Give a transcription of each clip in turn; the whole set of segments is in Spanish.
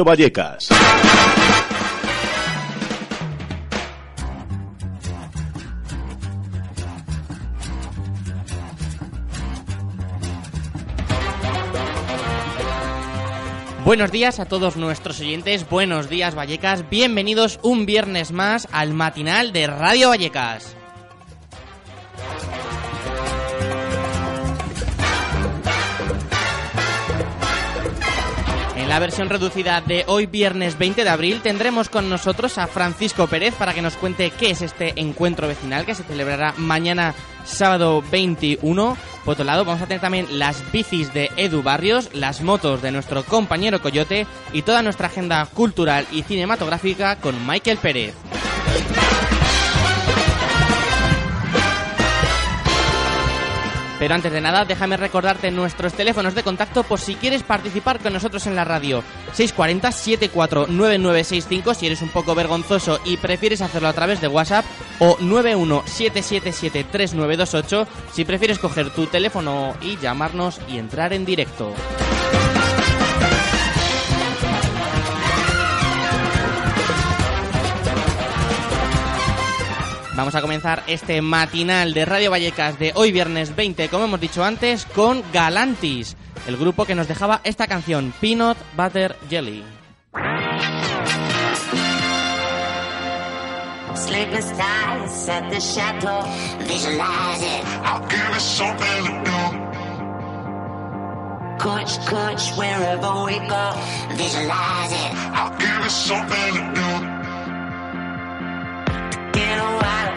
Vallecas. Buenos días a todos nuestros oyentes, buenos días Vallecas, bienvenidos un viernes más al matinal de Radio Vallecas. La versión reducida de hoy viernes 20 de abril tendremos con nosotros a Francisco Pérez para que nos cuente qué es este encuentro vecinal que se celebrará mañana sábado 21. Por otro lado, vamos a tener también las bicis de Edu Barrios, las motos de nuestro compañero Coyote y toda nuestra agenda cultural y cinematográfica con Michael Pérez. Pero antes de nada, déjame recordarte nuestros teléfonos de contacto por si quieres participar con nosotros en la radio. 640-749965 si eres un poco vergonzoso y prefieres hacerlo a través de WhatsApp o 917773928 si prefieres coger tu teléfono y llamarnos y entrar en directo. Vamos a comenzar este matinal de Radio Vallecas de hoy viernes 20, como hemos dicho antes, con Galantis, el grupo que nos dejaba esta canción, Peanut Butter Jelly. Sleepless nights at the chateau, visualize it. I'll give it something to do. Coach, coach, wherever we go, visualize it. I'll give it something to do. now. I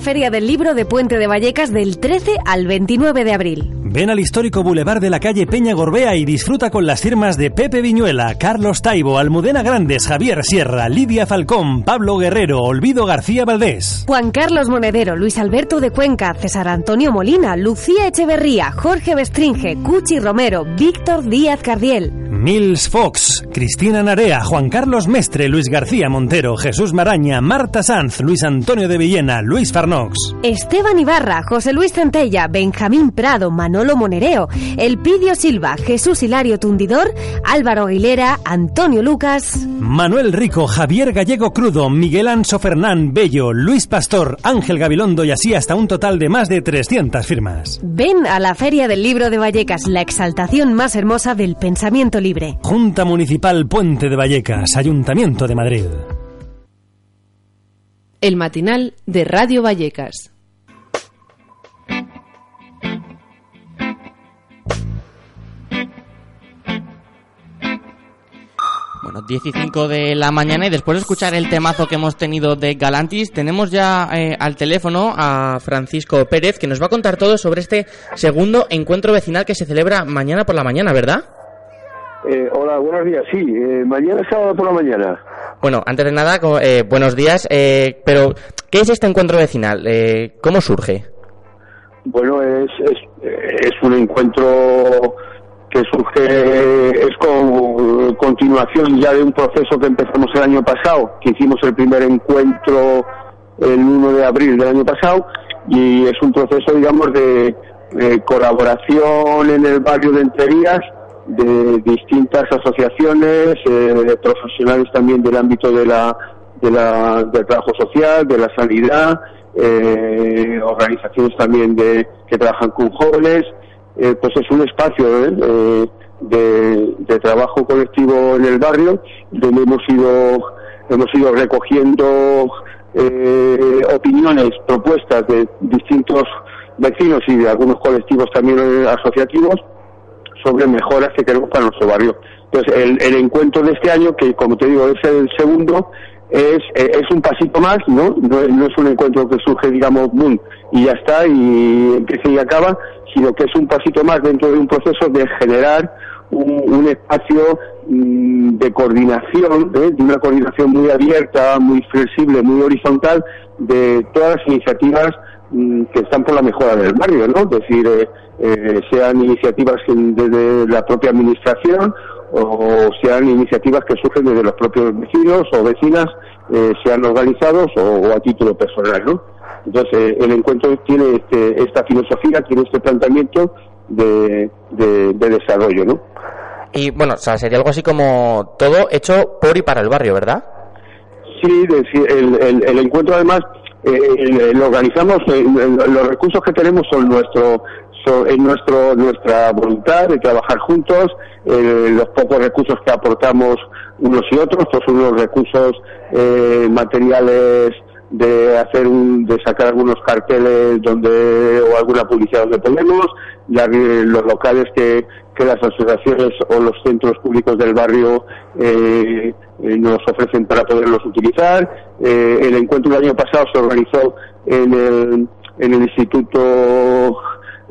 la Feria del Libro de Puente de Vallecas del 13 al 29 de abril. Ven al histórico Boulevard de la calle Peña Gorbea y disfruta con las firmas de Pepe Viñuela, Carlos Taibo, Almudena Grandes, Javier Sierra, Lidia Falcón, Pablo Guerrero, Olvido García Valdés. Juan Carlos Monedero, Luis Alberto de Cuenca, César Antonio Molina, Lucía Echeverría, Jorge Bestringe, Cuchi Romero, Víctor Díaz Cardiel. Nils Fox, Cristina Narea, Juan Carlos Mestre, Luis García Montero, Jesús Maraña, Marta Sanz, Luis Antonio de Villena, Luis Farnox. Esteban Ibarra, José Luis Centella, Benjamín Prado, Manolo Monereo, Elpidio Silva, Jesús Hilario Tundidor, Álvaro Aguilera, Antonio Lucas. Manuel Rico, Javier Gallego Crudo, Miguel Anso Fernán Bello, Luis Pastor, Ángel Gabilondo y así hasta un total de más de 300 firmas. Ven a la Feria del Libro de Vallecas, la exaltación más hermosa del pensamiento libre. Junta Municipal Puente de Vallecas, Ayuntamiento de Madrid. El matinal de Radio Vallecas. Bueno, 15 de la mañana y después de escuchar el temazo que hemos tenido de Galantis, tenemos ya eh, al teléfono a Francisco Pérez que nos va a contar todo sobre este segundo encuentro vecinal que se celebra mañana por la mañana, ¿verdad? Eh, hola, buenos días. Sí, eh, mañana es sábado por la mañana. Bueno, antes de nada, eh, buenos días, eh, pero ¿qué es este encuentro vecinal? Eh, ¿Cómo surge? Bueno, es, es, es un encuentro que surge, es con continuación ya de un proceso que empezamos el año pasado, que hicimos el primer encuentro el 1 de abril del año pasado, y es un proceso, digamos, de, eh, colaboración en el barrio de Entrerías de distintas asociaciones, eh, profesionales también del ámbito de la, de la, del trabajo social, de la sanidad, eh, organizaciones también de, que trabajan con jóvenes, eh, pues es un espacio. Eh, de, de trabajo colectivo en el barrio donde hemos ido hemos ido recogiendo eh, opiniones, propuestas de distintos vecinos y de algunos colectivos también eh, asociativos sobre mejoras que queremos para nuestro barrio. Entonces, el, el encuentro de este año, que como te digo es el segundo, es, eh, es un pasito más, ¿no? ¿no? es un encuentro que surge, digamos, boom, y ya está, y empieza y acaba, sino que es un pasito más dentro de un proceso de generar un, un espacio mm, de coordinación, ¿eh? de una coordinación muy abierta, muy flexible, muy horizontal, de todas las iniciativas mm, que están por la mejora del barrio, ¿no? Es decir, eh, eh, sean iniciativas desde la propia administración o sean iniciativas que surgen desde los propios vecinos o vecinas, eh, sean organizados o, o a título personal, ¿no? Entonces, eh, el encuentro tiene este- esta filosofía, tiene este planteamiento de, de- de desarrollo, ¿no? Y bueno, o sea, sería algo así como todo hecho por y para el barrio, ¿verdad? Sí, el, el- el encuentro además eh, lo organizamos, eh, los recursos que tenemos son nuestro son, es nuestro nuestra voluntad de trabajar juntos, eh, los pocos recursos que aportamos unos y otros, pues son los recursos eh, materiales de hacer un, de sacar algunos carteles donde o alguna publicidad donde podemos, los locales que, que las asociaciones o los centros públicos del barrio eh, eh, nos ofrecen para poderlos utilizar. Eh, el encuentro del año pasado se organizó en el, en el Instituto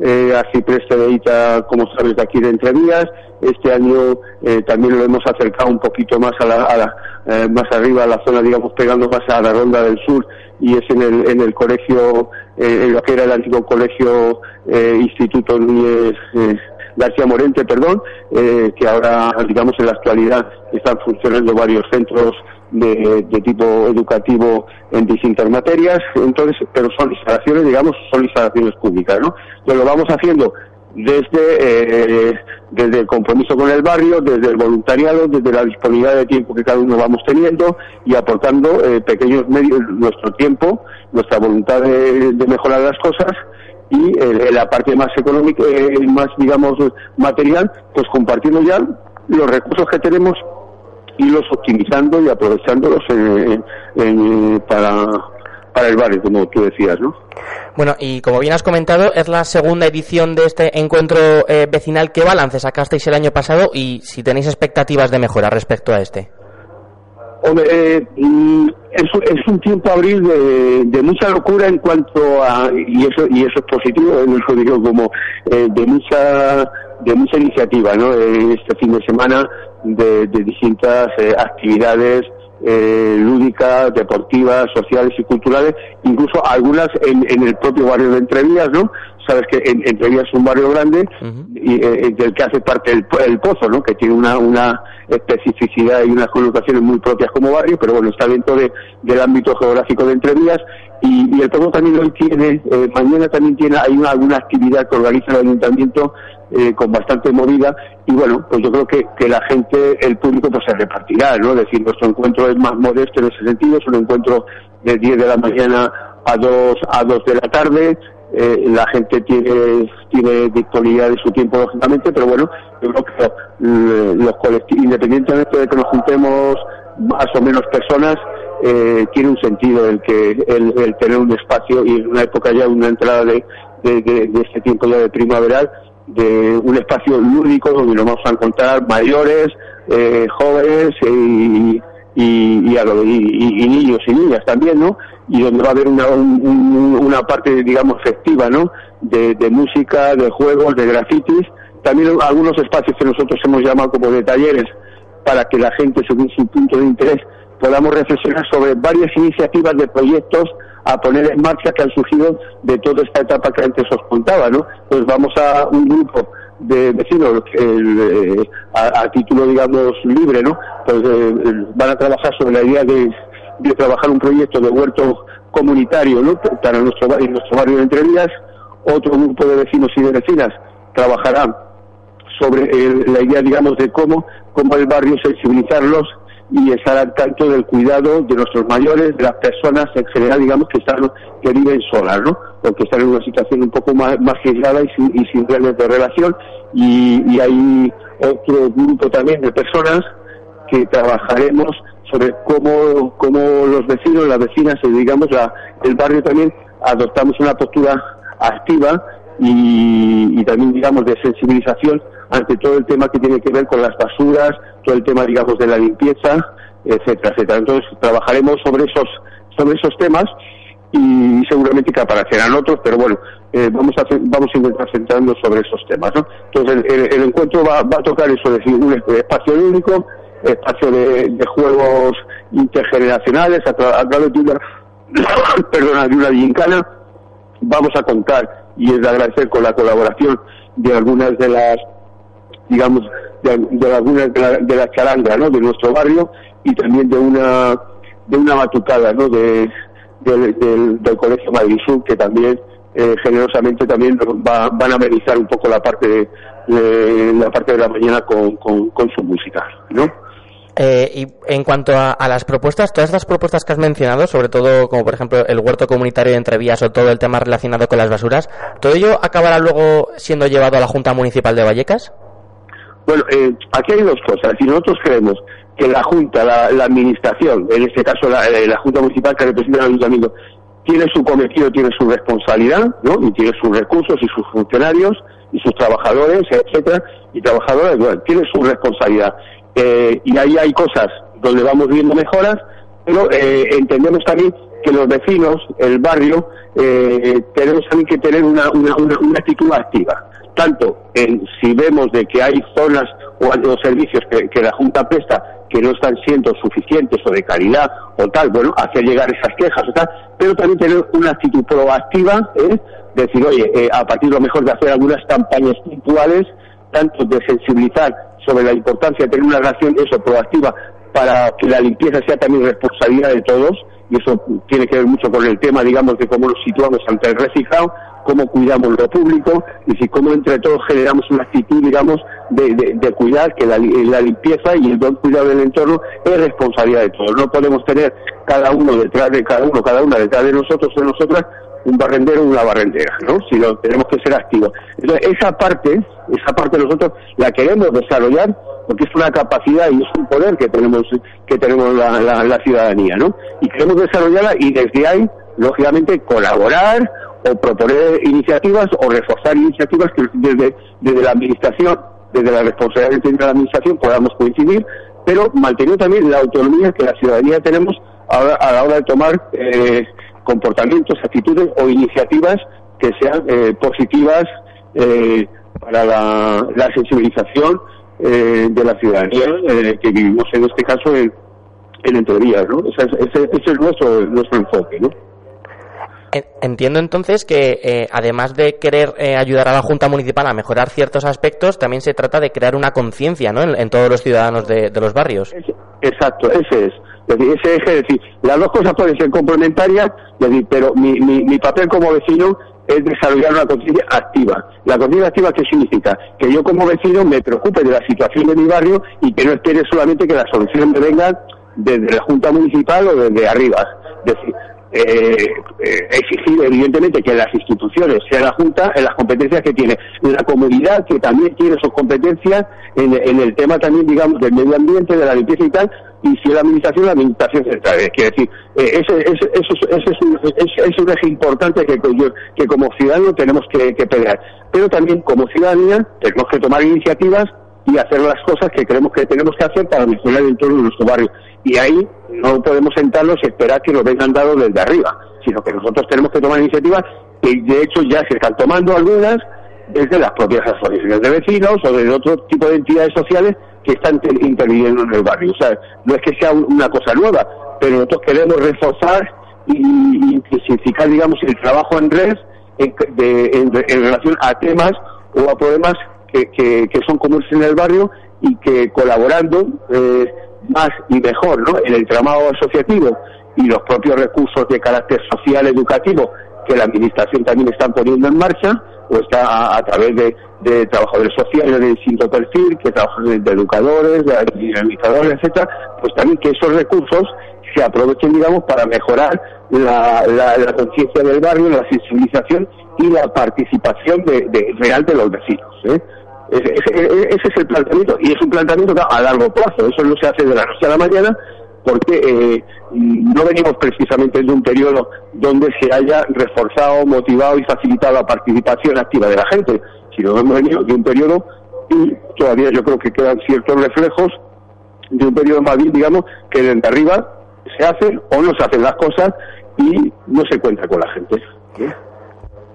eh, Arcipreste de Ita, como sabes, de aquí de Entrevías. Este año eh, también lo hemos acercado un poquito más a la, a la, eh, más arriba a la zona, digamos, pegando más a la ronda del sur y es en el, en el colegio, eh, en lo que era el antiguo colegio eh, Instituto Núñez eh, García Morente, perdón, eh, que ahora, digamos, en la actualidad están funcionando varios centros de, de tipo educativo en distintas materias, entonces, pero son instalaciones, digamos, son instalaciones públicas, ¿no? Entonces lo vamos haciendo desde, eh, desde el compromiso con el barrio, desde el voluntariado, desde la disponibilidad de tiempo que cada uno vamos teniendo y aportando eh, pequeños medios, nuestro tiempo, nuestra voluntad de, mejorar las cosas y eh, la parte más económica, eh, más digamos material, pues compartiendo ya los recursos que tenemos y los optimizando y aprovechándolos en- en- para, para el barrio, como tú decías, ¿no? Bueno, y como bien has comentado, es la segunda edición de este encuentro eh, vecinal. ¿Qué balance sacasteis el año pasado y si tenéis expectativas de mejora respecto a este? Eh, mm, es, es un tiempo abril de, de mucha locura en cuanto a y eso y eso es positivo, lo digo como eh, de mucha de mucha iniciativa, ¿no? Eh, Este fin de semana de, de distintas eh, actividades eh, lúdicas, deportivas, sociales y culturales, incluso algunas en, en el propio barrio de Entrevías, ¿no? Sabes que en, Entrevías es un barrio grande y, eh, del que hace parte el, el Pozo, ¿no? Que tiene una, una especificidad y unas connotaciones muy propias como barrio, pero bueno, está dentro de, del ámbito geográfico de Entrevías y, y el Pozo también hoy tiene, eh, mañana también tiene, hay una, alguna actividad que organiza el ayuntamiento eh, con bastante movida. Y bueno, pues yo creo que, que la gente, el público pues se repartirá, ¿no? Es decir, nuestro encuentro es más modesto en ese sentido, es un encuentro de 10 de la mañana a 2, a 2 de la tarde, eh, la gente tiene, tiene disponibilidad de su tiempo lógicamente, pero bueno, yo creo que eh, los colectivos, independientemente de que nos juntemos más o menos personas, eh, tiene un sentido el que el, el tener un espacio y en una época ya una entrada de, de, de- este tiempo ya de primaveral de un espacio lúdico donde nos vamos a encontrar mayores, eh, jóvenes y, y, y- y- y niños y niñas también, ¿no? Y donde va a haber una, un- un- una parte, digamos, festiva, ¿no? De, de música, de juegos, de grafitis. También algunos espacios que nosotros hemos llamado como de talleres para que la gente, según su punto de interés, podamos reflexionar sobre varias iniciativas de proyectos a poner en marcha que han surgido de toda esta etapa que antes os contaba, ¿no? Pues vamos a un grupo de vecinos el, eh, a, a título, digamos, libre, ¿no? Pues eh, van a trabajar sobre la idea de, de trabajar un proyecto de huerto comunitario, ¿no? Para nuestro, en nuestro barrio de Entrevías. Otro grupo de vecinos y de vecinas trabajarán sobre el- la idea, digamos, de cómo, cómo el barrio sensibilizarlos y estar al tanto del cuidado de nuestros mayores, de las personas en general, digamos, que están que viven solas, ¿no? O que están en una situación un poco más, más aislada y sin, y sin de relación. Y hay otro grupo también de personas que trabajaremos sobre cómo, cómo los vecinos, las vecinas, y digamos, la, el barrio también adoptamos una postura activa y, y también, digamos, de sensibilización ante todo el tema que tiene que ver con las basuras, todo el tema, digamos, de la limpieza, etcétera, etcétera. Entonces, trabajaremos sobre esos, sobre esos temas y seguramente que aparecerán otros, pero bueno, eh, vamos a vamos a intentar centrarnos sobre esos temas, ¿no? Entonces el- el encuentro va, va a tocar eso, es decir, un espacio único, espacio de, de juegos intergeneracionales a, tra- a través de una, perdona, de una gincana. Vamos a contar y es de agradecer con la colaboración de algunas de las digamos, de, de algunas de, la- de las charangas, ¿no? De nuestro barrio y también de una de una batucada, ¿no? De, del- del, del Colegio Madrid Sur que también eh, generosamente también va- van a amenizar un poco la parte de, la parte de la mañana con, con su música, ¿no? Eh, y en cuanto a, a las propuestas, todas estas propuestas que has mencionado, sobre todo como por ejemplo el huerto comunitario de Entrevías o todo el tema relacionado con las basuras, ¿todo ello acabará luego siendo llevado a la Junta Municipal de Vallecas? Bueno, eh, aquí hay dos cosas. Si nosotros creemos que la Junta, la, Administración, en este caso la, eh, la Junta Municipal que representa al Ayuntamiento, tiene su cometido, tiene su responsabilidad, ¿no? Y tiene sus recursos y sus funcionarios y sus trabajadores, etcétera, y trabajadoras, bueno, tiene su responsabilidad. Eh, y ahí hay cosas donde vamos viendo mejoras, pero eh, entendemos también que los vecinos, el barrio, eh, tenemos también que tener una, actitud activa tanto en si vemos de que hay zonas o servicios que, que la Junta presta que no están siendo suficientes o de calidad o tal, bueno, hacer llegar esas quejas o tal, pero también tener una actitud proactiva, ¿eh? decir, oye, eh, a partir de lo mejor de hacer algunas campañas puntuales, tanto de sensibilizar sobre la importancia de tener una relación eso proactiva para que la limpieza sea también responsabilidad de todos, y eso tiene que ver mucho con el tema, digamos, de cómo nos situamos ante el reciclado, cómo cuidamos lo público, y si cómo entre todos generamos una actitud, digamos, de, de- cuidar que la, la limpieza y el buen cuidado del entorno es responsabilidad de todos. No podemos tener cada uno detrás de cada uno, cada una detrás de nosotros o de nosotras, un barrendero o una barrendera, ¿no? Sino tenemos que ser activos. Entonces, esa parte, esa parte nosotros la queremos desarrollar porque es una capacidad y es un poder que tenemos que tenemos la, la- la ciudadanía, ¿no? Y queremos desarrollarla y desde ahí, lógicamente, colaborar o proponer iniciativas o reforzar iniciativas que desde, desde la administración, desde la responsabilidad que tiene la administración podamos coincidir, pero manteniendo también la autonomía que la ciudadanía tenemos a, a la hora de tomar eh, comportamientos, actitudes o iniciativas que sean eh, positivas eh, para la, la sensibilización eh, de la ciudadanía eh, que vivimos en este caso en, en Entrevías, ¿no? Ese, es- ese- ese es nuestro, nuestro enfoque, ¿no? En- Entiendo entonces que eh, además de querer eh, ayudar a la Junta Municipal a mejorar ciertos aspectos, también se trata de crear una conciencia ¿no? en, en todos los ciudadanos de, de los barrios. Exacto, ese es. Es decir, ese eje, es decir, las dos cosas pueden ser complementarias, pero mi, mi, papel como vecino es desarrollar una conciencia activa. La conciencia activa, ¿qué significa? Que yo como vecino me preocupe de la situación de mi barrio y que no espere solamente que las soluciones me vengan desde la Junta Municipal o desde arriba. Es decir, eh, eh, exigir evidentemente que las instituciones, sea la Junta, en las competencias que tiene, la comunidad que también tiene sus competencias en, en el tema también, digamos, del medio ambiente, de la limpieza y tal, y si la administración, la administración central. Es decir, eh, ese, ese- eso es- ese es, un, es- es un eje importante que, que como ciudadano tenemos que, que pelear. Pero también como ciudadanía tenemos que tomar iniciativas y hacer las cosas que creemos que tenemos que hacer para mejorar el entorno de nuestro barrio. Y ahí no podemos sentarnos y esperar que nos vengan dados desde arriba, sino que nosotros tenemos que tomar iniciativas que de hecho ya se están tomando algunas desde las propias asociaciones de vecinos o de otro tipo de entidades sociales que están te- interviniendo en el barrio. O sea, no es que sea un- una cosa nueva, pero nosotros queremos reforzar y, intensificar, digamos, el trabajo en red en, de- en- relación a temas o a problemas que son comunes en el barrio y que colaborando eh, más y mejor ¿no? en el tramado asociativo y los propios recursos de carácter social educativo que la administración también está poniendo en marcha está a, a través de, de trabajadores sociales de distinto perfil, que trabajan de, educadores, de dinamizadores, etcétera, pues también que esos recursos se aprovechen, digamos, para mejorar la, la, la conciencia del barrio, la sensibilización y la participación de, real de los vecinos. ¿eh? Ese, ese- ese es el planteamiento y es un planteamiento a largo plazo. Eso no se hace de la noche a la mañana porque eh, no venimos precisamente de un periodo donde se haya reforzado, motivado y facilitado la participación activa de la gente, sino hemos venido de un periodo y todavía yo creo que quedan ciertos reflejos de un periodo más bien, digamos, que desde arriba se hacen o no se hacen las cosas y no se cuenta con la gente.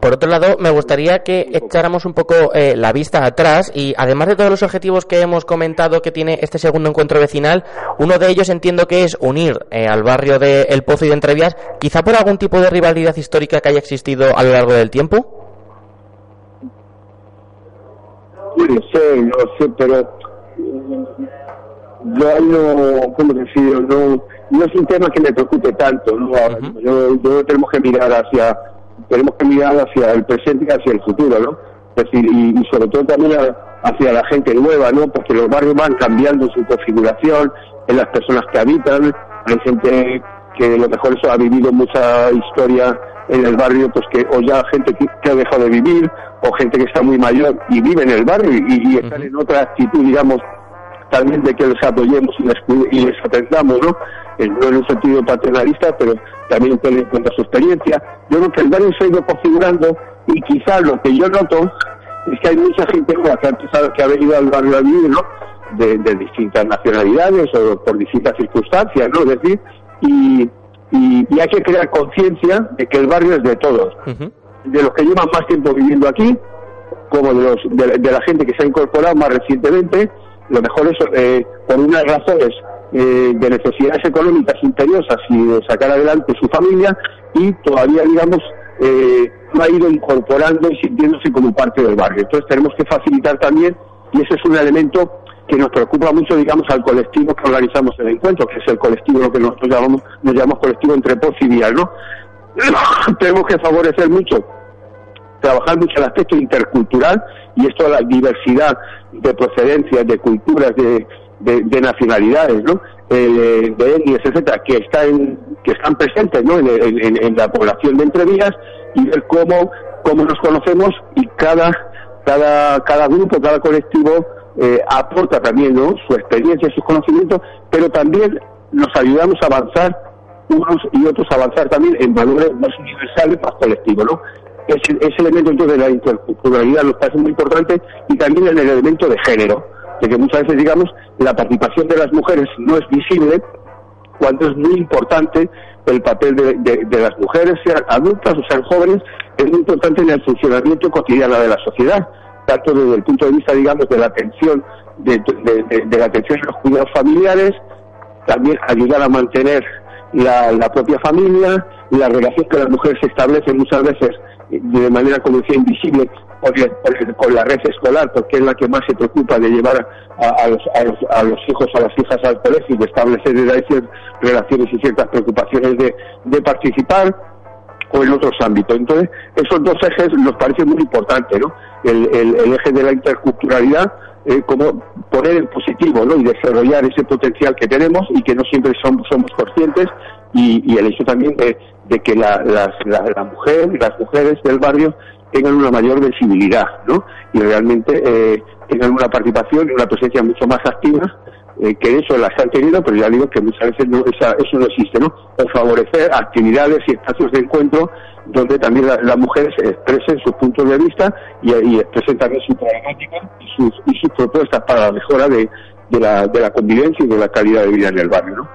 Por otro lado, me gustaría que echáramos un poco eh, la vista atrás y además de todos los objetivos que hemos comentado que tiene este segundo encuentro vecinal, uno de ellos entiendo que es unir eh, al barrio de El Pozo y de Entrevías, quizá por algún tipo de rivalidad histórica que haya existido a lo largo del tiempo. Puede ser, no sé, pero yo no, ¿cómo decirlo? No, no es un tema que me preocupe tanto, ¿no? Ahora mismo. yo, yo tenemos que mirar hacia, tenemos que mirar hacia el presente y hacia el futuro, ¿no? Es decir, y, y sobre todo también a- hacia la gente nueva, ¿no? Porque los barrios van cambiando su configuración, en las personas que habitan, hay gente que a lo mejor eso ha vivido mucha historia en el barrio, pues que o ya gente que, que ha dejado de vivir, o gente que está muy mayor y vive en el barrio y, y están en otra actitud, digamos, también de que les apoyemos y les, atendamos, ¿no? Eh, no en un sentido paternalista, pero también tener en cuenta su experiencia. Yo creo que el barrio se ha ido configurando y quizás lo que yo noto es que hay mucha gente nueva que ha empezado, que ha venido al barrio a vivir, ¿no? De, de distintas nacionalidades o por distintas circunstancias, ¿no? Es decir, y, y, y hay que crear conciencia de que el barrio es de todos, de los que llevan más tiempo viviendo aquí, como de, los, de, de la gente que se ha incorporado más recientemente, lo mejor es eh, por unas razones eh, de necesidades económicas imperiosas y de sacar adelante su familia y todavía, digamos, eh, no ha ido incorporando y sintiéndose como parte del barrio. Entonces tenemos que facilitar también, y ese es un elemento que nos preocupa mucho, digamos, al colectivo que organizamos el encuentro, que es el colectivo, lo que nosotros llamamos, nos llamamos colectivo entre Poz y Vial, ¿no? tenemos que favorecer mucho trabajar mucho el aspecto intercultural y esto la diversidad de procedencias, de culturas, de, de, de nacionalidades, ¿no? Eh, de etnias, etcétera, que están que están presentes, ¿no? En, en- en la población de Entrevías y ver cómo cómo nos conocemos y cada cada cada grupo, cada colectivo eh, aporta también, ¿no? Su experiencia, sus conocimientos, pero también nos ayudamos a avanzar unos y otros a avanzar también en valores más universales, más colectivos, ¿no? Ese, ese elemento entonces de la interculturalidad nos parece muy importante y también en el elemento de género. de que muchas veces, digamos, la participación de las mujeres no es visible cuando es muy importante el papel de, de- las mujeres, sean adultas o sean jóvenes, es muy importante en el funcionamiento cotidiano de la sociedad, tanto desde el punto de vista, digamos, de la atención, de, de- la atención a los cuidados familiares, también ayudar a mantener la, la propia familia, la relación que las mujeres establecen muchas veces de manera, como decía, invisible con el- con la red escolar, porque es la que más se preocupa de llevar a, a los, a los- a los hijos, a las hijas al colegio y de establecer ciertas relaciones y ciertas preocupaciones de, participar o en otros ámbitos. Entonces, esos dos ejes nos parecen muy importantes, ¿no? El, el- eje de la interculturalidad, eh, como poner en positivo, ¿no? Y desarrollar ese potencial que tenemos y que no siempre somos, somos conscientes, y, y el hecho también de, que la, las- la, la mujer, las mujeres del barrio tengan una mayor visibilidad, ¿no? Y realmente eh, tengan una participación y una presencia mucho más activa eh, que eso las han tenido, pero ya digo que muchas veces no, esa- eso no existe, ¿no? O favorecer actividades y espacios de encuentro donde también la- las mujeres expresen sus puntos de vista y, y expresen también su problemática y sus, y sus propuestas para la mejora de, de la, de la convivencia y de la calidad de vida en el barrio, ¿no?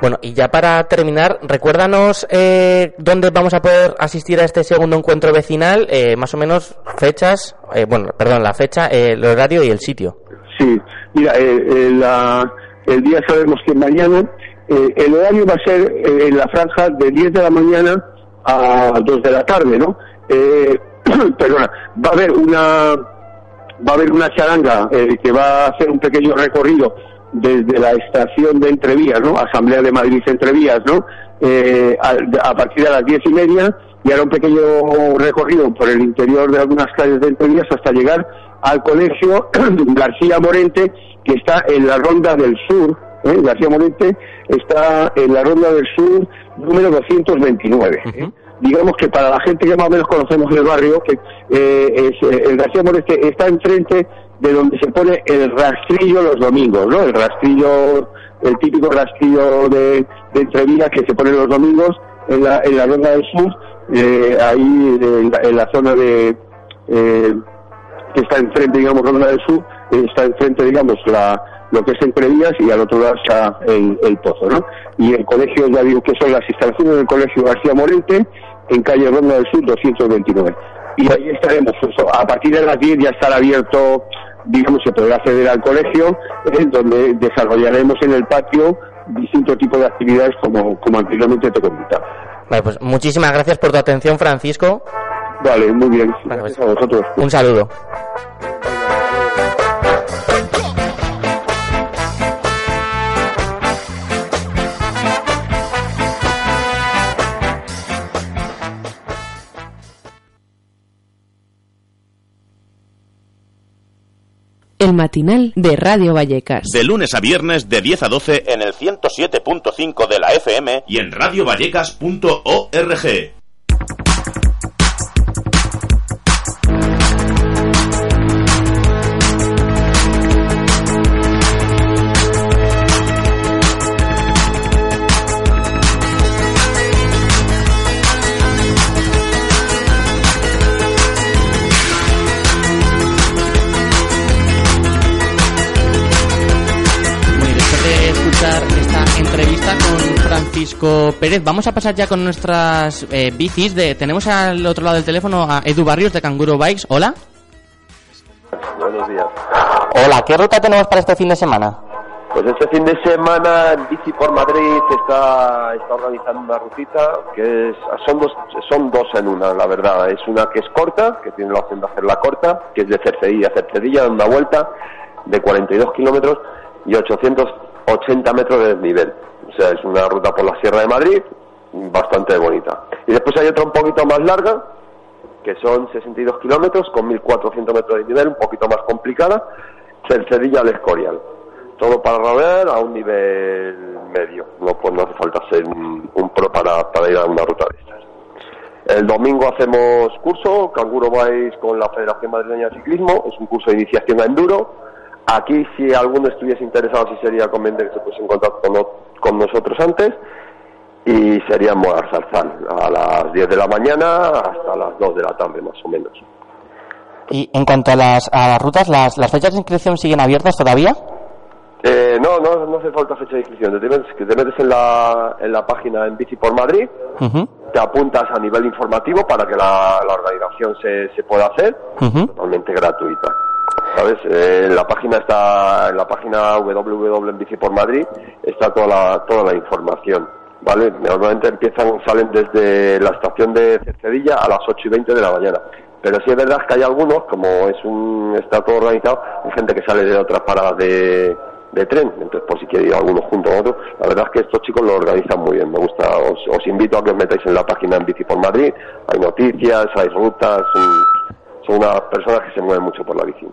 Bueno, y ya para terminar, recuérdanos eh, dónde vamos a poder asistir a este segundo encuentro vecinal, eh, más o menos fechas, eh, bueno, perdón, la fecha, el horario y el sitio. Sí, mira, eh, eh, la- el día sabemos que mañana, eh, el horario va a ser en la franja de 10 de la mañana a 2 de la tarde, ¿no? Perdona, va a haber una va a haber una charanga que va a hacer un pequeño recorrido desde la estación de Entrevías, ¿no? Asamblea de Madrid Entrevías, ¿no? Eh, a, a partir de las diez y media y hará un pequeño recorrido por el interior de algunas calles de Entrevías hasta llegar al colegio García Morente, que está en la Ronda del Sur. ¿eh? García Morente está en la Ronda del Sur número 229. ¿eh? Digamos que para la gente que más o menos conocemos el barrio, que eh, es, eh, el García Morente está enfrente de donde se pone el rastrillo los domingos, ¿no? El rastrillo, el típico rastrillo de, de Entrevías que se pone los domingos en la, en la Ronda del Sur, eh, ahí en la, en la zona de... eh, que está enfrente, digamos, Ronda del Sur, está enfrente, digamos, la, lo que es Entrevías y al otro lado está el, Pozo, ¿no? Y el colegio, ya digo que son las instalaciones del colegio García Morente, en calle Ronda del Sur 229. Y ahí estaremos, a partir de las 10 ya estará abierto, digamos, se podrá acceder al colegio, eh, donde desarrollaremos en el patio distintos tipos de actividades como, como anteriormente te comentaba. Vale, pues muchísimas gracias por tu atención, Francisco. Vale, muy bien. Vale, Gracias pues, a vosotros. Un saludo. El matinal de Radio Vallecas. De lunes a viernes de 10 a 12 en el 107.5 de la FM y en radiovallecas.org. Francisco Pérez, vamos a pasar ya con nuestras eh, bicis. De, tenemos al otro lado del teléfono a Edu Barrios de Canguro Bikes. Hola. Buenos días. Hola, ¿qué ruta tenemos para este fin de semana? Pues este fin de semana en Bici por Madrid está, está organizando una rutita que es, son dos son dos en una, la verdad. Es una que es corta, que tiene la opción de hacerla corta, que es de Cercedilla a Cercedilla, de una vuelta de 42 kilómetros y 880 metros de desnivel. O sea, es una ruta por la Sierra de Madrid bastante bonita. Y después hay otra un poquito más larga, que son 62 kilómetros con 1.400 metros de nivel, un poquito más complicada, Cercedilla al Escorial. Todo para rodear a un nivel medio, no, pues no hace falta ser un, un pro para, para ir a una ruta de estas. El domingo hacemos curso, Canguro Vais con la Federación Madrileña de Ciclismo, es un curso de iniciación a enduro. Aquí, si alguno estuviese interesado, sí sería conveniente que se pusiese en contacto con, con nosotros antes y sería en Mogar Zarzal, a las 10 de la mañana hasta las 2 de la tarde más o menos. Y en cuanto a las, a las rutas, las, ¿las fechas de inscripción siguen abiertas todavía? Eh, no, no, no hace falta fecha de inscripción. Te metes, que te metes en la, en la página en Bici por Madrid, te apuntas a nivel informativo para que la, la organización se, se pueda hacer, totalmente gratuita. ¿Sabes? Eh, la página está, en la página www en Bici por Madrid está toda la, toda la información. ¿Vale? Normalmente empiezan, salen desde la estación de Cercedilla a las 8 y 20 de la mañana. Pero sí es verdad que hay algunos, como es un, está todo organizado, hay gente que sale de otras paradas de, de tren, entonces por si quiere ir algunos junto a otros, la verdad es que estos chicos lo organizan muy bien, me gusta, os, os invito a que os metáis en la página en Bici por Madrid, hay noticias, hay rutas, son, son unas personas que se mueven mucho por la bici.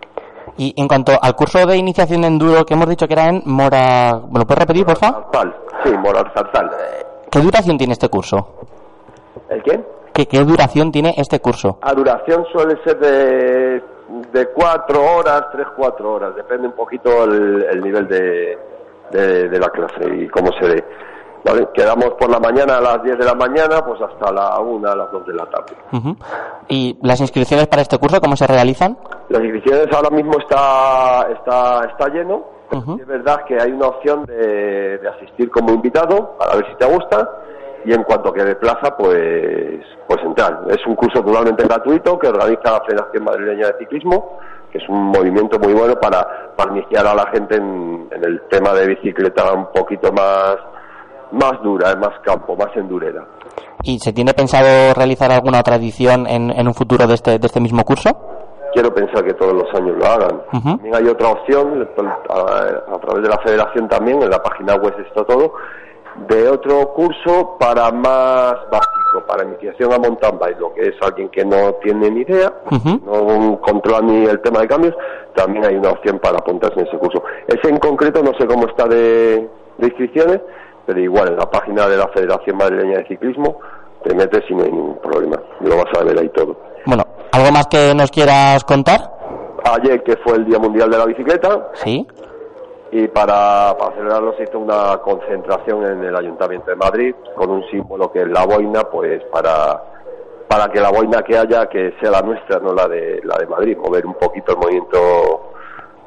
Y en cuanto al curso de iniciación de enduro que hemos dicho que era en Mora... ¿Me lo puedes repetir, por favor? Sí, Moral Zarzal. ¿Qué duración tiene este curso? ¿El quién? ¿Qué, qué duración tiene este curso? A duración suele ser de, de cuatro horas, tres, cuatro horas, depende un poquito el, el nivel de, de, de la clase y cómo se dé. ¿Vale? Quedamos por la mañana a las 10 de la mañana, pues hasta la 1, a las 2 de la tarde. ¿Y las inscripciones para este curso cómo se realizan? Las inscripciones ahora mismo está, está, está lleno. Es verdad que hay una opción de, de asistir como invitado para ver si te gusta y en cuanto quede plaza, pues, pues entrar. Es un curso totalmente gratuito que organiza la Federación Madrileña de Ciclismo, que es un movimiento muy bueno para, para iniciar a la gente en, en el tema de bicicleta un poquito más, más dura, más campo, más endurera. ¿Y se tiene pensado realizar alguna otra edición en, en un futuro de este, de este mismo curso? quiero pensar que todos los años lo hagan. También hay otra opción, a, a través de la federación también, en la página web está todo, de otro curso para más básico, para iniciación a mountain bike, lo que es alguien que no tiene ni idea, no controla ni el tema de cambios, también hay una opción para apuntarse en ese curso. Ese en concreto no sé cómo está de, de inscripciones, pero igual en la página de la Federación Madrileña de Ciclismo te metes hay ningún problema, lo vas a ver ahí todo. Bueno, ¿algo más que nos quieras contar? Ayer, que fue el Día Mundial de la Bicicleta, Sí. y para, para celebrarlo se hizo una concentración en el Ayuntamiento de Madrid con un símbolo que es la boina, pues para, para que la boina que haya que sea la nuestra, no la de, la de Madrid, mover un poquito el movimiento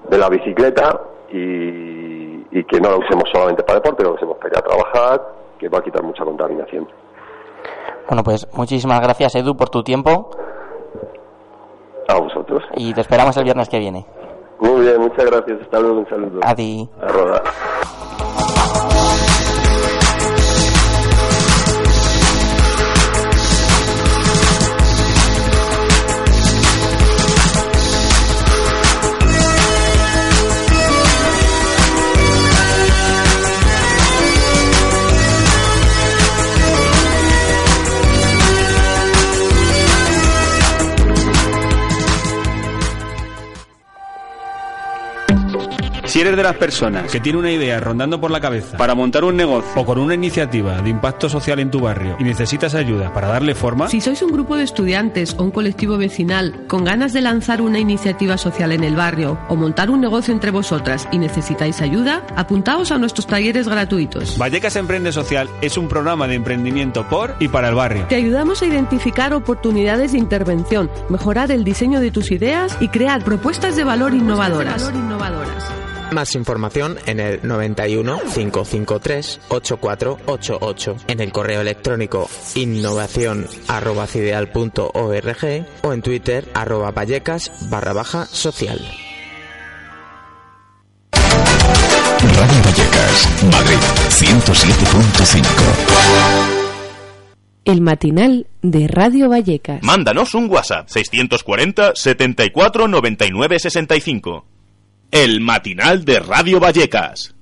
de la bicicleta y, y que no la usemos solamente para deporte, lo usemos para ir a trabajar, que va a quitar mucha contaminación. Bueno, pues muchísimas gracias, Edu, por tu tiempo A vosotros. y te esperamos el viernes que viene. Muy bien, muchas gracias. Hasta luego, un saludo. A ti. A rodar. Si eres de las personas que tiene una idea rondando por la cabeza para montar un negocio o con una iniciativa de impacto social en tu barrio y necesitas ayuda para darle forma, Si sois un grupo de estudiantes o un colectivo vecinal con ganas de lanzar una iniciativa social en el barrio o montar un negocio entre vosotras y necesitáis ayuda, apuntaos a nuestros talleres gratuitos. Vallecas Emprende Social es un programa de emprendimiento por y para el barrio. Te ayudamos a identificar oportunidades de intervención, mejorar el diseño de tus ideas y crear propuestas de valor innovadoras. Más información en el 91 553 8488 en el correo electrónico innovación arroba o en Twitter arroba vallecas barra baja social. Radio Vallecas, Madrid, 107.5. El matinal de Radio Vallecas. Mándanos un WhatsApp 640 74 99 65. El matinal de Radio Vallecas.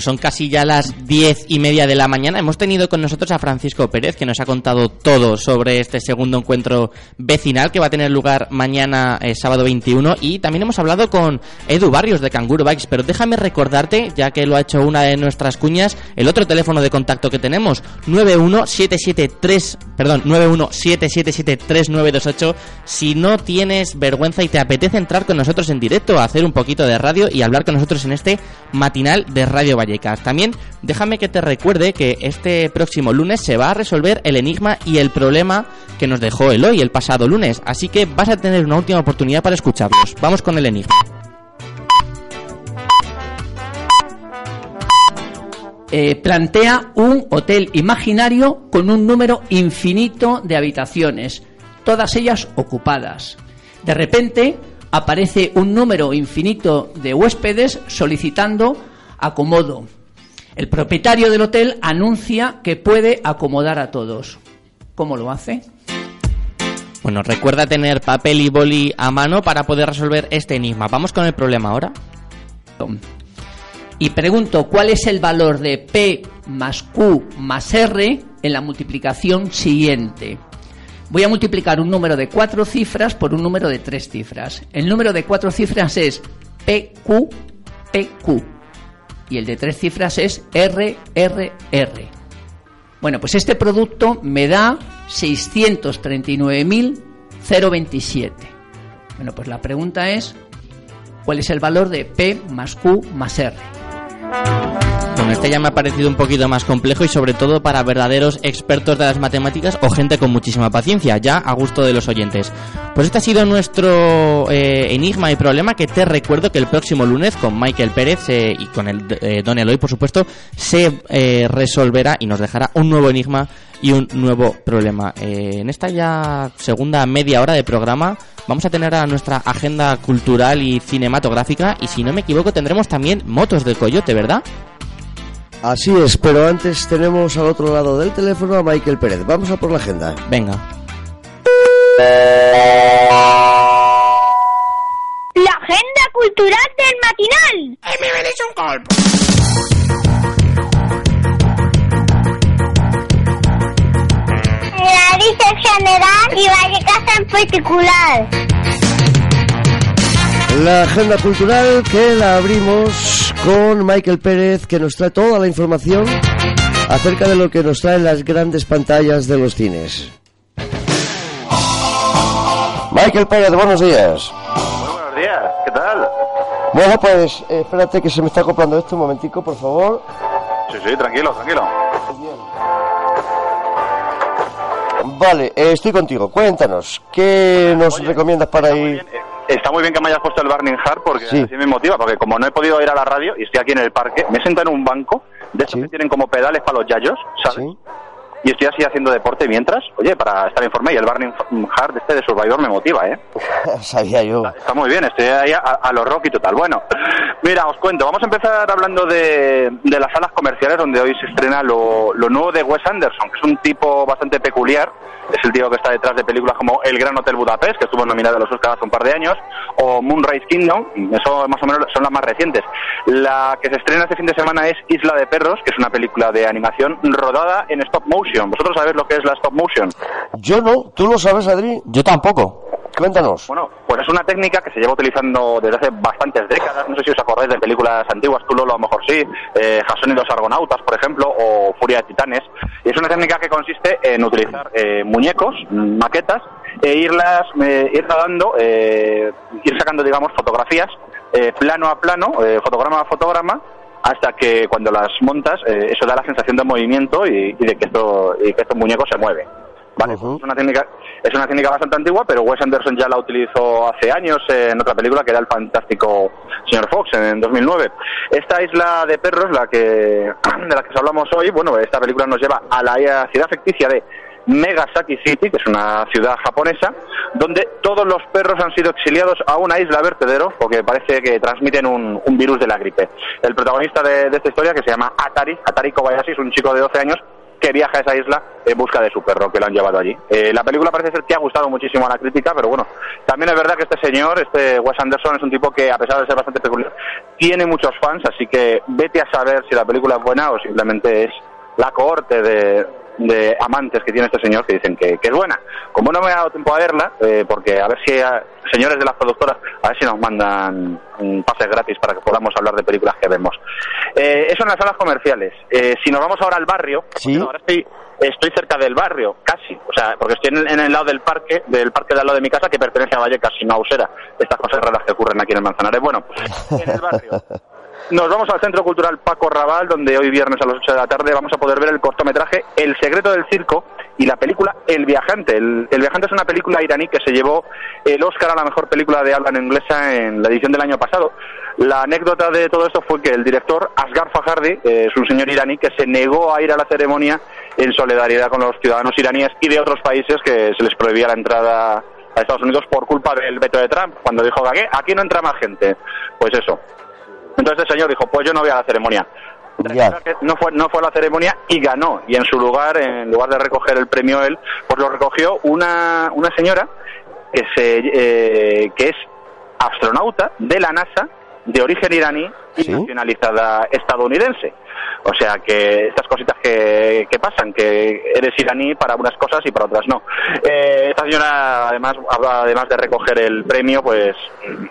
Son casi ya las diez y media de la mañana. Hemos tenido con nosotros a Francisco Pérez, que nos ha contado todo sobre este segundo encuentro vecinal que va a tener lugar mañana, eh, sábado 21. Y también hemos hablado con Edu Barrios de Canguro Bikes. Pero déjame recordarte, ya que lo ha hecho una de nuestras cuñas, el otro teléfono de contacto que tenemos, 91773, perdón, 917773928. Si no tienes vergüenza y te apetece entrar con nosotros en directo, hacer un poquito de radio y hablar con nosotros en este matinal de Radio También déjame que te recuerde que este próximo lunes se va a resolver el enigma y el problema que nos dejó Eloy el pasado lunes, así que vas a tener una última oportunidad para escucharlos. Vamos con el enigma. Eh, plantea un hotel imaginario con un número infinito de habitaciones, todas ellas ocupadas. De repente aparece un número infinito de huéspedes solicitando acomodo. El propietario del hotel anuncia que puede acomodar a todos. ¿Cómo lo hace? Bueno, recuerda tener papel y boli a mano para poder resolver este enigma. Vamos con el problema ahora. Y pregunto, ¿cuál es el valor de P más Q más R en la multiplicación siguiente? Voy a multiplicar un número de cuatro cifras por un número de tres cifras. El número de cuatro cifras es PQ, PQ. Y el de tres cifras es RRR. Bueno, pues este producto me da 639.027. Bueno, pues la pregunta es, ¿cuál es el valor de P más Q más R? Bueno, este ya me ha parecido un poquito más complejo y sobre todo para verdaderos expertos de las matemáticas o gente con muchísima paciencia, ya a gusto de los oyentes. Pues este ha sido nuestro eh, enigma y problema que te recuerdo que el próximo lunes con Michael Pérez eh, y con el eh, Don Eloy, por supuesto, se eh, resolverá y nos dejará un nuevo enigma y un nuevo problema. En esta ya segunda media hora de programa vamos a tener a nuestra agenda cultural y cinematográfica y si no me equivoco tendremos también motos del coyote, ¿verdad? Así es, pero antes tenemos al otro lado del teléfono a Michael Pérez. Vamos a por la agenda. Venga. La agenda cultural del matinal. me venís un golpe. Nariz en general y Vallecas en particular. La agenda cultural que la abrimos con Michael Pérez que nos trae toda la información acerca de lo que nos traen las grandes pantallas de los cines. Michael Pérez, buenos días. Buenos días, ¿qué tal? Bueno, pues espérate que se me está acoplando esto un momentico, por favor. Sí, sí, tranquilo, tranquilo. Vale, eh, estoy contigo. Cuéntanos, ¿qué nos recomiendas para ir? Está muy bien que me hayas puesto el Burning Heart porque Sí. así me motiva, porque como no he podido ir a la radio y estoy aquí en el parque, me he sentado en un banco de esos que tienen como pedales para los yayos, ¿sabes? Y estoy así haciendo deporte mientras, oye, para estar en forma y el Burning Heart este de Survivor me motiva, ¿eh? Sabía yo. Está muy bien, estoy ahí a, a lo rocky total. Bueno, mira, os cuento, vamos a empezar hablando de, de las salas comerciales donde hoy se estrena lo, lo nuevo de Wes Anderson, que es un tipo bastante peculiar. Es el tío que está detrás de películas como El Gran Hotel Budapest, que estuvo nominado a los Oscars hace un par de años, o Moonrise Kingdom, eso más o menos son las más recientes. La que se estrena este fin de semana es Isla de Perros, que es una película de animación rodada en stop motion. ¿Vosotros sabéis lo que es la stop motion? Yo no, ¿tú lo sabes, Adri? Yo tampoco. Cuéntanos. Bueno, pues es una técnica que se lleva utilizando desde hace bastantes décadas. No sé si os acordáis de películas antiguas, tú Lolo a lo mejor sí, eh, Jason y los Argonautas, por ejemplo, o Furia de Titanes. Y es una técnica que consiste en utilizar eh, muñecos, maquetas, e irlas, eh, ir dando, eh, ir sacando, digamos, fotografías eh, plano a plano, eh, fotograma a fotograma, hasta que cuando las montas, eh, eso da la sensación de movimiento y, y de que esto, y que estos muñecos se mueven. Vale, es una técnica es una técnica bastante antigua, pero Wes Anderson ya la utilizó hace años en otra película que era el fantástico señor Fox en 2009. Esta isla de perros, la que de la que os hablamos hoy, bueno, esta película nos lleva a la ciudad ficticia de Megasaki City, que es una ciudad japonesa, donde todos los perros han sido exiliados a una isla vertedero porque parece que transmiten un, un virus de la gripe. El protagonista de, esta historia, que se llama Atari, Atari Kobayashi, es un chico de 12 años que viaja a esa isla en busca de su perro, que lo han llevado allí. Eh, la película parece ser que ha gustado muchísimo a la crítica, pero bueno, también es verdad que este señor, este Wes Anderson, es un tipo que, a pesar de ser bastante peculiar, tiene muchos fans, así que vete a saber si la película es buena o simplemente es la cohorte de, de amantes que tiene este señor que dicen que, que es buena. Como no me ha dado tiempo a verla, eh, porque a ver si, a- señores de las productoras, a ver si nos mandan pases gratis para que podamos hablar de películas que vemos. Eh, eso en las salas comerciales. Eh, si nos vamos ahora al barrio, porque ahora estoy, estoy cerca del barrio, casi, o sea, porque estoy en, en el lado del parque, del parque de al lado de mi casa que pertenece a Vallecas, sino a Usera. Estas cosas raras que ocurren aquí en el Manzanares. Bueno, en el barrio. Nos vamos al Centro Cultural Paco Raval, donde hoy viernes a las 8 de la tarde vamos a poder ver el cortometraje El secreto del circo y la película El viajante. El, viajante es una película iraní que se llevó el Oscar a la mejor película de habla inglesa en la edición del año pasado. La anécdota de todo esto fue que el director Asghar Fajardi es un señor iraní que se negó a ir a la ceremonia en solidaridad con los ciudadanos iraníes y de otros países que se les prohibía la entrada a Estados Unidos por culpa del veto de Trump, cuando dijo que aquí no entra más gente. Pues eso, entonces el señor dijo, pues yo no voy a la ceremonia. No fue, no fue a la ceremonia y ganó. Y en su lugar, en lugar de recoger el premio él, pues lo recogió una, una señora que, se, eh, que es astronauta de la NASA, de origen iraní y nacionalizada estadounidense. O sea que estas cositas que, que pasan, que eres iraní para unas cosas y para otras no. Eh, esta señora, además, además de recoger el premio, pues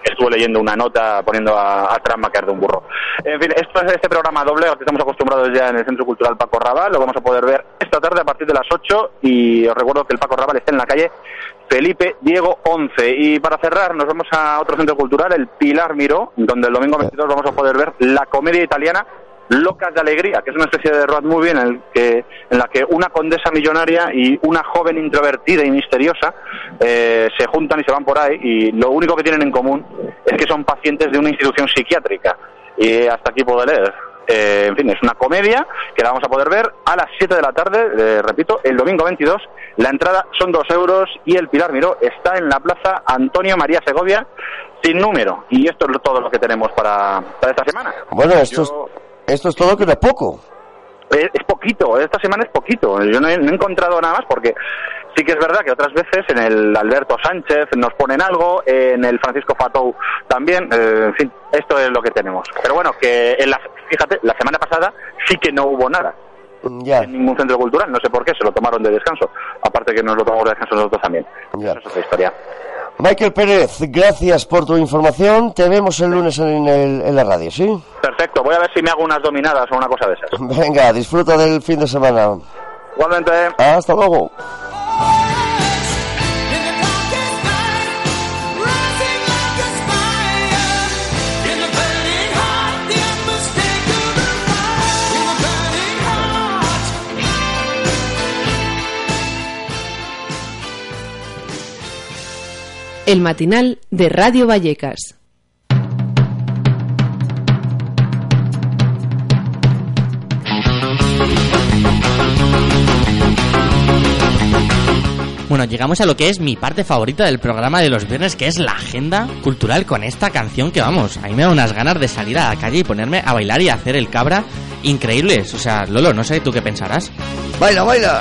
estuvo leyendo una nota poniendo a, a Trump a caer de un burro. En fin, esto es este programa doble al que estamos acostumbrados ya en el Centro Cultural Paco Raval. Lo vamos a poder ver esta tarde a partir de las 8 y os recuerdo que el Paco Raval está en la calle Felipe Diego 11. Y para cerrar, nos vamos a otro centro cultural, el Pilar Miró, donde el domingo 22 vamos a poder ver la comedia italiana Locas de Alegría, que es una especie de road movie en, el que, en la que una condesa millonaria y una joven introvertida y misteriosa eh, se juntan y se van por ahí y lo único que tienen en común es que son pacientes de una institución psiquiátrica. Y hasta aquí puedo leer. Eh, en fin, es una comedia que la vamos a poder ver a las 7 de la tarde, eh, repito, el domingo 22. La entrada son 2 euros y el Pilar Miró está en la plaza Antonio María Segovia sin número. Y esto es todo lo que tenemos para, para esta semana. Bueno, esto, Yo- es, esto es todo que es poco. es, es poquito, esta semana es poquito. Yo no he, no he encontrado nada más porque sí que es verdad que otras veces en el Alberto Sánchez nos ponen algo, en el Francisco Fatou también, eh, en fin, esto es lo que tenemos. Pero bueno, que en la, fíjate, la semana pasada sí que no hubo nada. Ya. En ningún centro cultural, no sé por qué, se lo tomaron de descanso. Aparte que nos lo tomamos de descanso nosotros también. Ya. Eso es otra historia. Michael Pérez, gracias por tu información. Te vemos el lunes en, el- en la radio, ¿sí? Perfecto, voy a ver si me hago unas dominadas o una cosa de esas. Venga, disfruta del fin de semana. Igualmente. Hasta luego. El matinal de Radio Vallecas. Bueno, llegamos a lo que es mi parte favorita del programa de los viernes, que es la agenda cultural con esta canción que vamos. A mí me da unas ganas de salir a la calle y ponerme a bailar y a hacer el cabra increíbles. O sea, Lolo, no sé tú qué pensarás. Baila, baila.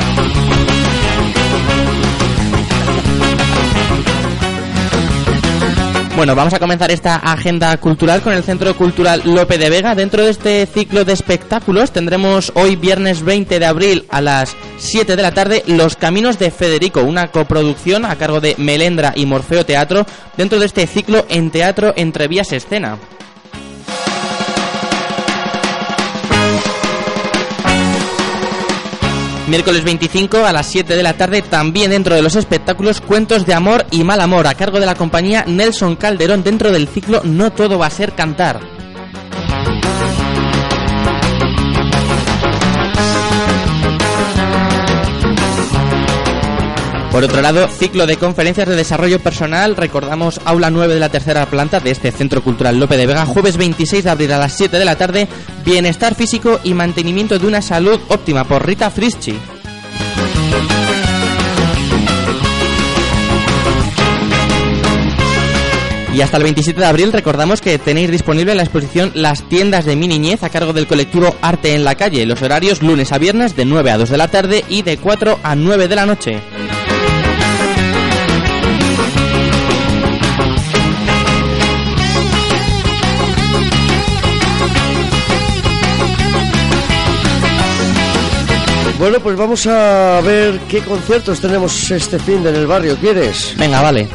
Bueno, vamos a comenzar esta agenda cultural con el Centro Cultural Lope de Vega. Dentro de este ciclo de espectáculos tendremos hoy viernes 20 de abril a las 7 de la tarde Los Caminos de Federico, una coproducción a cargo de Melendra y Morfeo Teatro dentro de este ciclo en teatro entre vías escena. Miércoles 25 a las 7 de la tarde, también dentro de los espectáculos Cuentos de Amor y Mal Amor, a cargo de la compañía Nelson Calderón, dentro del ciclo No Todo Va a Ser Cantar. Por otro lado, ciclo de conferencias de desarrollo personal. Recordamos aula 9 de la tercera planta de este Centro Cultural Lope de Vega, jueves 26 de abril a las 7 de la tarde. Bienestar físico y mantenimiento de una salud óptima por Rita Frischi. Y hasta el 27 de abril recordamos que tenéis disponible la exposición Las tiendas de mi niñez a cargo del colectivo Arte en la calle. Los horarios lunes a viernes de 9 a 2 de la tarde y de 4 a 9 de la noche. Bueno, pues vamos a ver qué conciertos tenemos este fin de en el barrio. ¿Quieres? Venga, vale.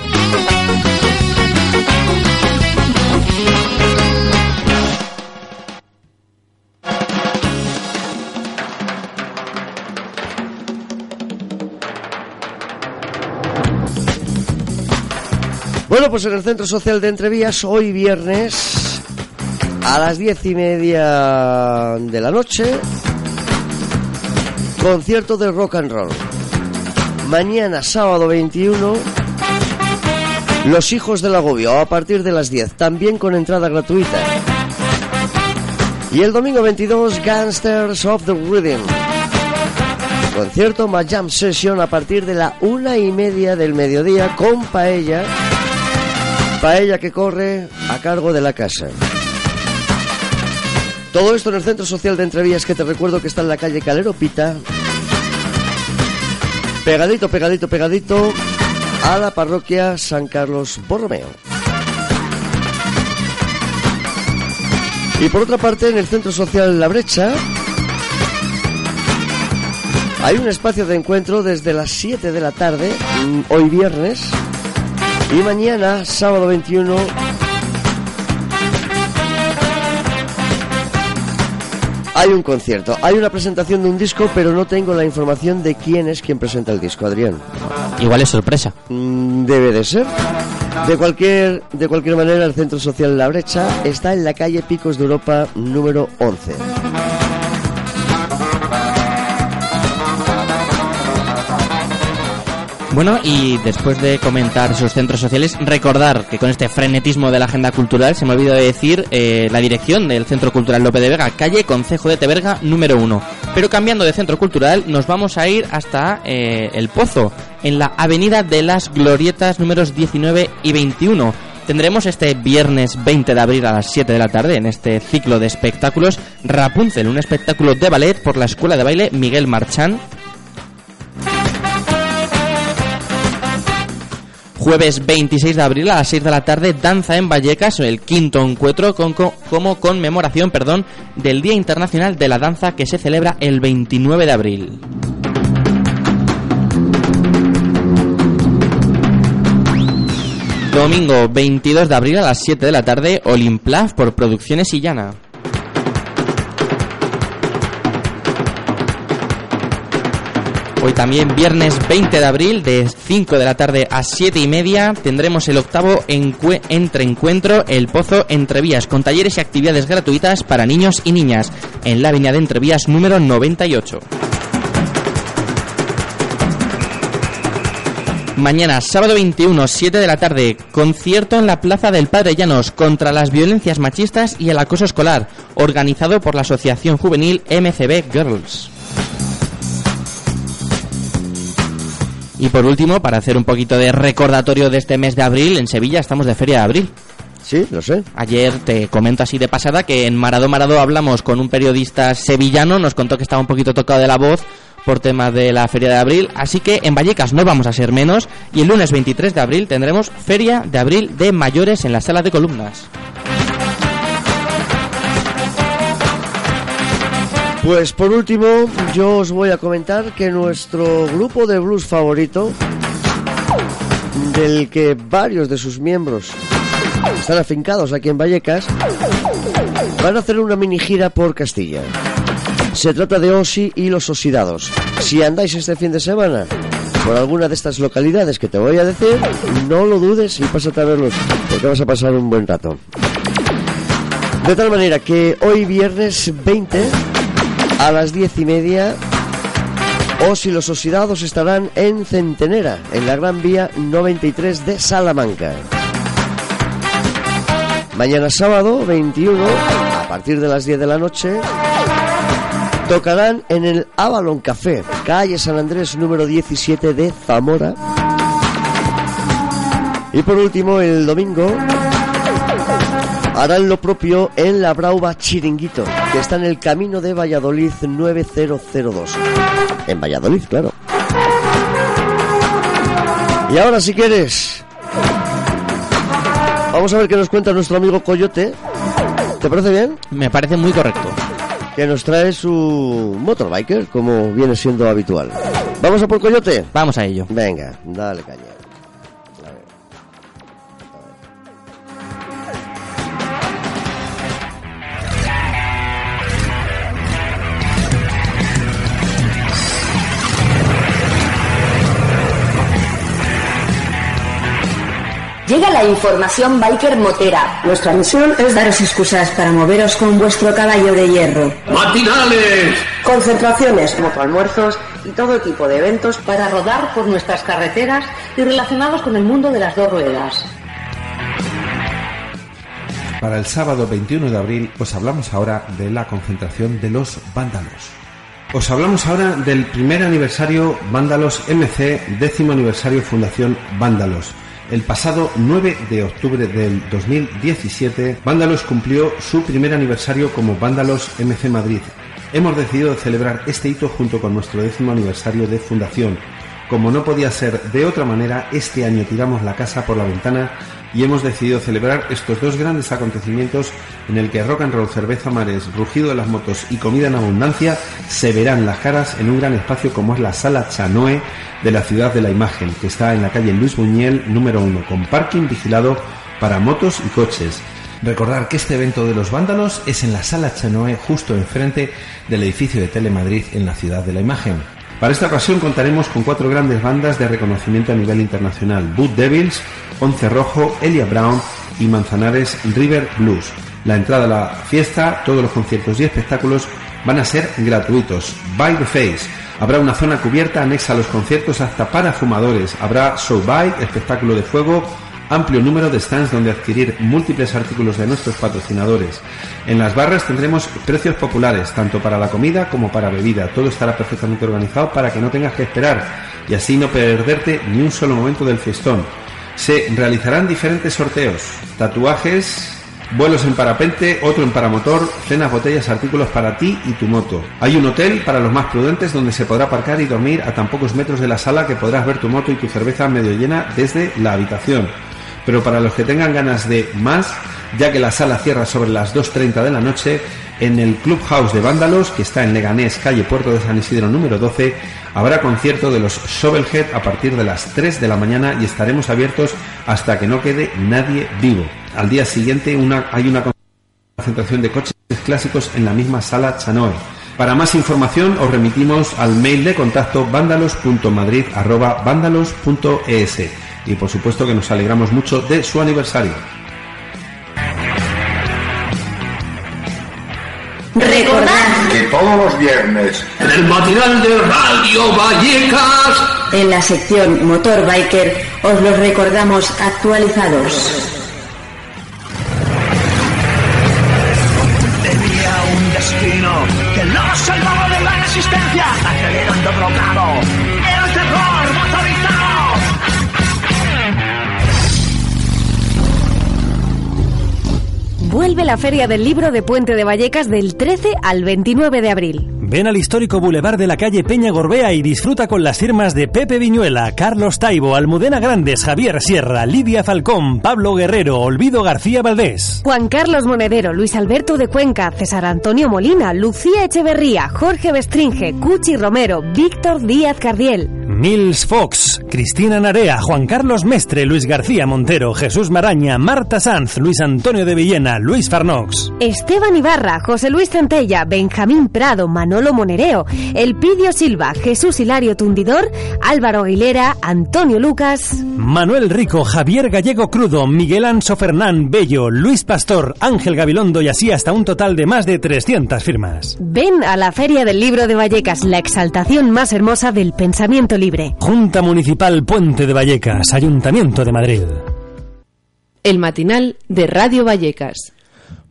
Bueno, pues en el Centro Social de Entrevías, hoy viernes, a las diez y media de la noche, concierto de rock and roll. Mañana, sábado 21, Los Hijos del Agobio, a partir de las 10, también con entrada gratuita. Y el domingo 22, Gangsters of the Rhythm. Concierto más jam session a partir de la una y media del mediodía con paella. Paella que corre a cargo de la casa. Todo esto en el Centro Social de Entrevías que te recuerdo que está en la calle Calero Pita. Pegadito, pegadito, pegadito a la parroquia San Carlos Borromeo. Y por otra parte, en el Centro Social La Brecha hay un espacio de encuentro desde las 7 de la tarde, mm, hoy viernes, y mañana, sábado 21, hay un concierto. Hay una presentación de un disco, pero no tengo la información de quién es quien presenta el disco, Adrián. Igual es sorpresa. Mm, Debe de ser. De cualquier, de cualquier manera, el Centro Social La Brecha está en la calle Picos de Europa número 11. Bueno, y después de comentar sus centros sociales, recordar que con este frenetismo de la agenda cultural, se me olvidó de decir eh, la dirección del Centro Cultural Lope de Vega, calle Concejo de Teberga número 1. Pero cambiando de centro cultural, nos vamos a ir hasta eh, El Pozo, en la Avenida de las Glorietas números 19 y 21. Tendremos este viernes 20 de abril a las 7 de la tarde en este ciclo de espectáculos Rapunzel, un espectáculo de ballet por la Escuela de Baile Miguel Marchán Jueves 26 de abril a las 6 de la tarde, danza en Vallecas, el quinto encuentro como conmemoración perdón, del Día Internacional de la Danza que se celebra el 29 de abril. Domingo 22 de abril a las 7 de la tarde, Olimplaf por Producciones Illana. Hoy también, viernes 20 de abril, de 5 de la tarde a 7 y media, tendremos el octavo encue- entre encuentro El Pozo Entrevías, con talleres y actividades gratuitas para niños y niñas, en la avenida de Entrevías número 98. Mañana, sábado 21, 7 de la tarde, concierto en la Plaza del Padre Llanos contra las violencias machistas y el acoso escolar, organizado por la Asociación Juvenil MCB Girls. Y por último, para hacer un poquito de recordatorio de este mes de abril, en Sevilla estamos de Feria de Abril. Sí, lo sé. Ayer te comento así de pasada que en Marado Marado hablamos con un periodista sevillano, nos contó que estaba un poquito tocado de la voz por tema de la Feria de Abril, así que en Vallecas no vamos a ser menos y el lunes 23 de abril tendremos Feria de Abril de mayores en la sala de columnas. Pues por último, yo os voy a comentar que nuestro grupo de blues favorito, del que varios de sus miembros están afincados aquí en Vallecas, van a hacer una mini gira por Castilla. Se trata de Osi y los Oxidados. Si andáis este fin de semana por alguna de estas localidades que te voy a decir, no lo dudes y pásate a verlos, porque vas a pasar un buen rato. De tal manera que hoy viernes 20 a las diez y media Os y los Oxidados estarán en Centenera, en la Gran Vía 93 de Salamanca. Mañana sábado 21, a partir de las 10 de la noche, tocarán en el Avalon Café, calle San Andrés número 17 de Zamora. Y por último, el domingo harán lo propio en la Brauba Chiringuito, que está en el camino de Valladolid 9002. En Valladolid, claro. Y ahora, si quieres, vamos a ver qué nos cuenta nuestro amigo Coyote. ¿Te parece bien? Me parece muy correcto. Que nos trae su motorbiker, como viene siendo habitual. ¿Vamos a por Coyote? Vamos a ello. Venga, dale caña. Llega la información biker motera. Nuestra misión es daros excusas para moveros con vuestro caballo de hierro. ¡Matinales! Concentraciones, motoalmuerzos y todo tipo de eventos para rodar por nuestras carreteras y relacionados con el mundo de las dos ruedas. Para el sábado 21 de abril os hablamos ahora de la concentración de los vándalos. Os hablamos ahora del primer aniversario Vándalos MC, décimo aniversario Fundación Vándalos. El pasado 9 de octubre del 2017, Vándalos cumplió su primer aniversario como Vándalos MC Madrid. Hemos decidido celebrar este hito junto con nuestro décimo aniversario de fundación. Como no podía ser de otra manera, este año tiramos la casa por la ventana y hemos decidido celebrar estos dos grandes acontecimientos en el que rock and roll, cerveza mares, rugido de las motos y comida en abundancia se verán las caras en un gran espacio como es la Sala Chanoe de la Ciudad de la Imagen, que está en la calle Luis Buñuel número 1, con parking vigilado para motos y coches. Recordar que este evento de los vándalos es en la Sala Chanoe, justo enfrente del edificio de Telemadrid en la Ciudad de la Imagen. Para esta ocasión contaremos con cuatro grandes bandas de reconocimiento a nivel internacional: Boot Devils, Once Rojo, Elia Brown y Manzanares River Blues. La entrada a la fiesta, todos los conciertos y espectáculos van a ser gratuitos. By the Face. Habrá una zona cubierta anexa a los conciertos hasta para fumadores. Habrá show bike, espectáculo de fuego, amplio número de stands donde adquirir múltiples artículos de nuestros patrocinadores. En las barras tendremos precios populares, tanto para la comida como para bebida. Todo estará perfectamente organizado para que no tengas que esperar y así no perderte ni un solo momento del fiestón. Se realizarán diferentes sorteos, tatuajes, vuelos en parapente, otro en paramotor, cenas, botellas, artículos para ti y tu moto. Hay un hotel para los más prudentes donde se podrá aparcar y dormir a tan pocos metros de la sala que podrás ver tu moto y tu cerveza medio llena desde la habitación pero para los que tengan ganas de más, ya que la sala cierra sobre las 2.30 de la noche, en el Clubhouse de Vándalos, que está en Leganés, calle Puerto de San Isidro número 12, habrá concierto de los Shovelhead a partir de las 3 de la mañana y estaremos abiertos hasta que no quede nadie vivo. Al día siguiente hay una concentración de coches clásicos en la misma sala Chanoe. Para más información os remitimos al mail de contacto vándalos.madrid@vándalos.es y por supuesto que nos alegramos mucho de su aniversario. Recordad Que todos los viernes, en el matinal de Radio Vallecas, en la sección Motor Biker os los recordamos actualizados. tenía un destino que lo salvaba de la resistencia, acelerando drogado. Vuelve la Feria del Libro de Puente de Vallecas del 13 al 29 de abril. Ven al histórico bulevar de la calle Peña Gorbea y disfruta con las firmas de Pepe Viñuela, Carlos Taibo, Almudena Grandes, Javier Sierra, Lidia Falcón, Pablo Guerrero, Olvido García Valdés. Juan Carlos Monedero, Luis Alberto de Cuenca, César Antonio Molina, Lucía Echeverría, Jorge Bestringe, Cuchi Romero, Víctor Díaz Cardiel. Nils Fox, Cristina Narea, Juan Carlos Mestre, Luis García Montero, Jesús Maraña, Marta Sanz, Luis Antonio de Villena, Luis Farnox. Esteban Ibarra, José Luis Centella, Benjamín Prado, Manolo Monereo, Elpidio Silva, Jesús Hilario Tundidor, Álvaro Aguilera, Antonio Lucas. Manuel Rico, Javier Gallego Crudo, Miguel Anso Fernán Bello, Luis Pastor, Ángel Gabilondo y así hasta un total de más de 300 firmas. Ven a la Feria del Libro de Vallecas, la exaltación más hermosa del pensamiento libre. Junta Municipal Puente de Vallecas, Ayuntamiento de Madrid. El matinal de Radio Vallecas.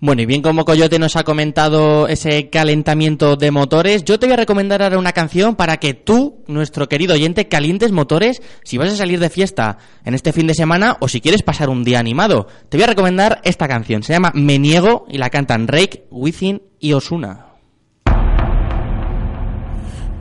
Bueno, y bien como Coyote nos ha comentado ese calentamiento de motores, yo te voy a recomendar ahora una canción para que tú, nuestro querido oyente, calientes motores si vas a salir de fiesta en este fin de semana o si quieres pasar un día animado. Te voy a recomendar esta canción, se llama Me Niego y la cantan Rake, Wisin y Osuna.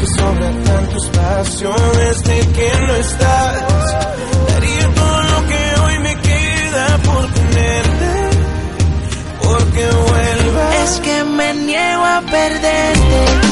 Que sobra tanto espacio desde que no estás. Daría todo lo que hoy me queda por tenerte, porque vuelvas. Es que me niego a perderte,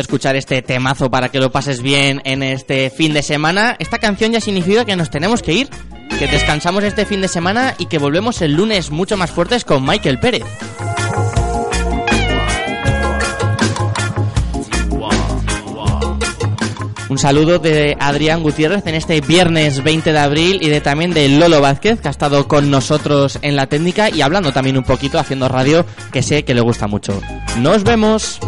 de escuchar este temazo para que lo pases bien en este fin de semana, esta canción ya significa que nos tenemos que ir, que descansamos este fin de semana y que volvemos el lunes mucho más fuertes con Michael Pérez. Un saludo de Adrián Gutiérrez en este viernes 20 de abril y de también de Lolo Vázquez que ha estado con nosotros en la técnica y hablando también un poquito haciendo radio que sé que le gusta mucho. Nos vemos.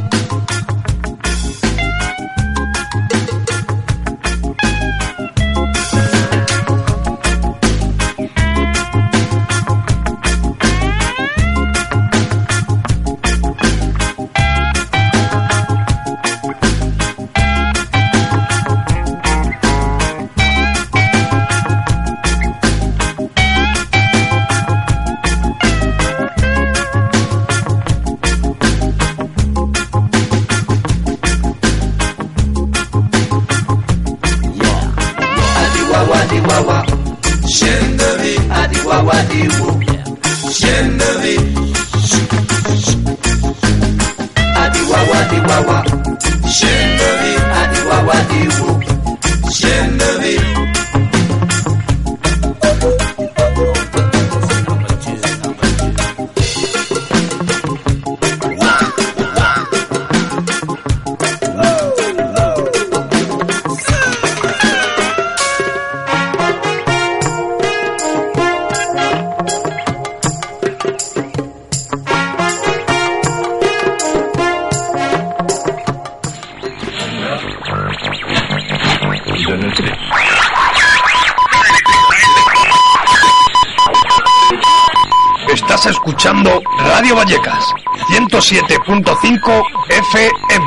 107.5 FM.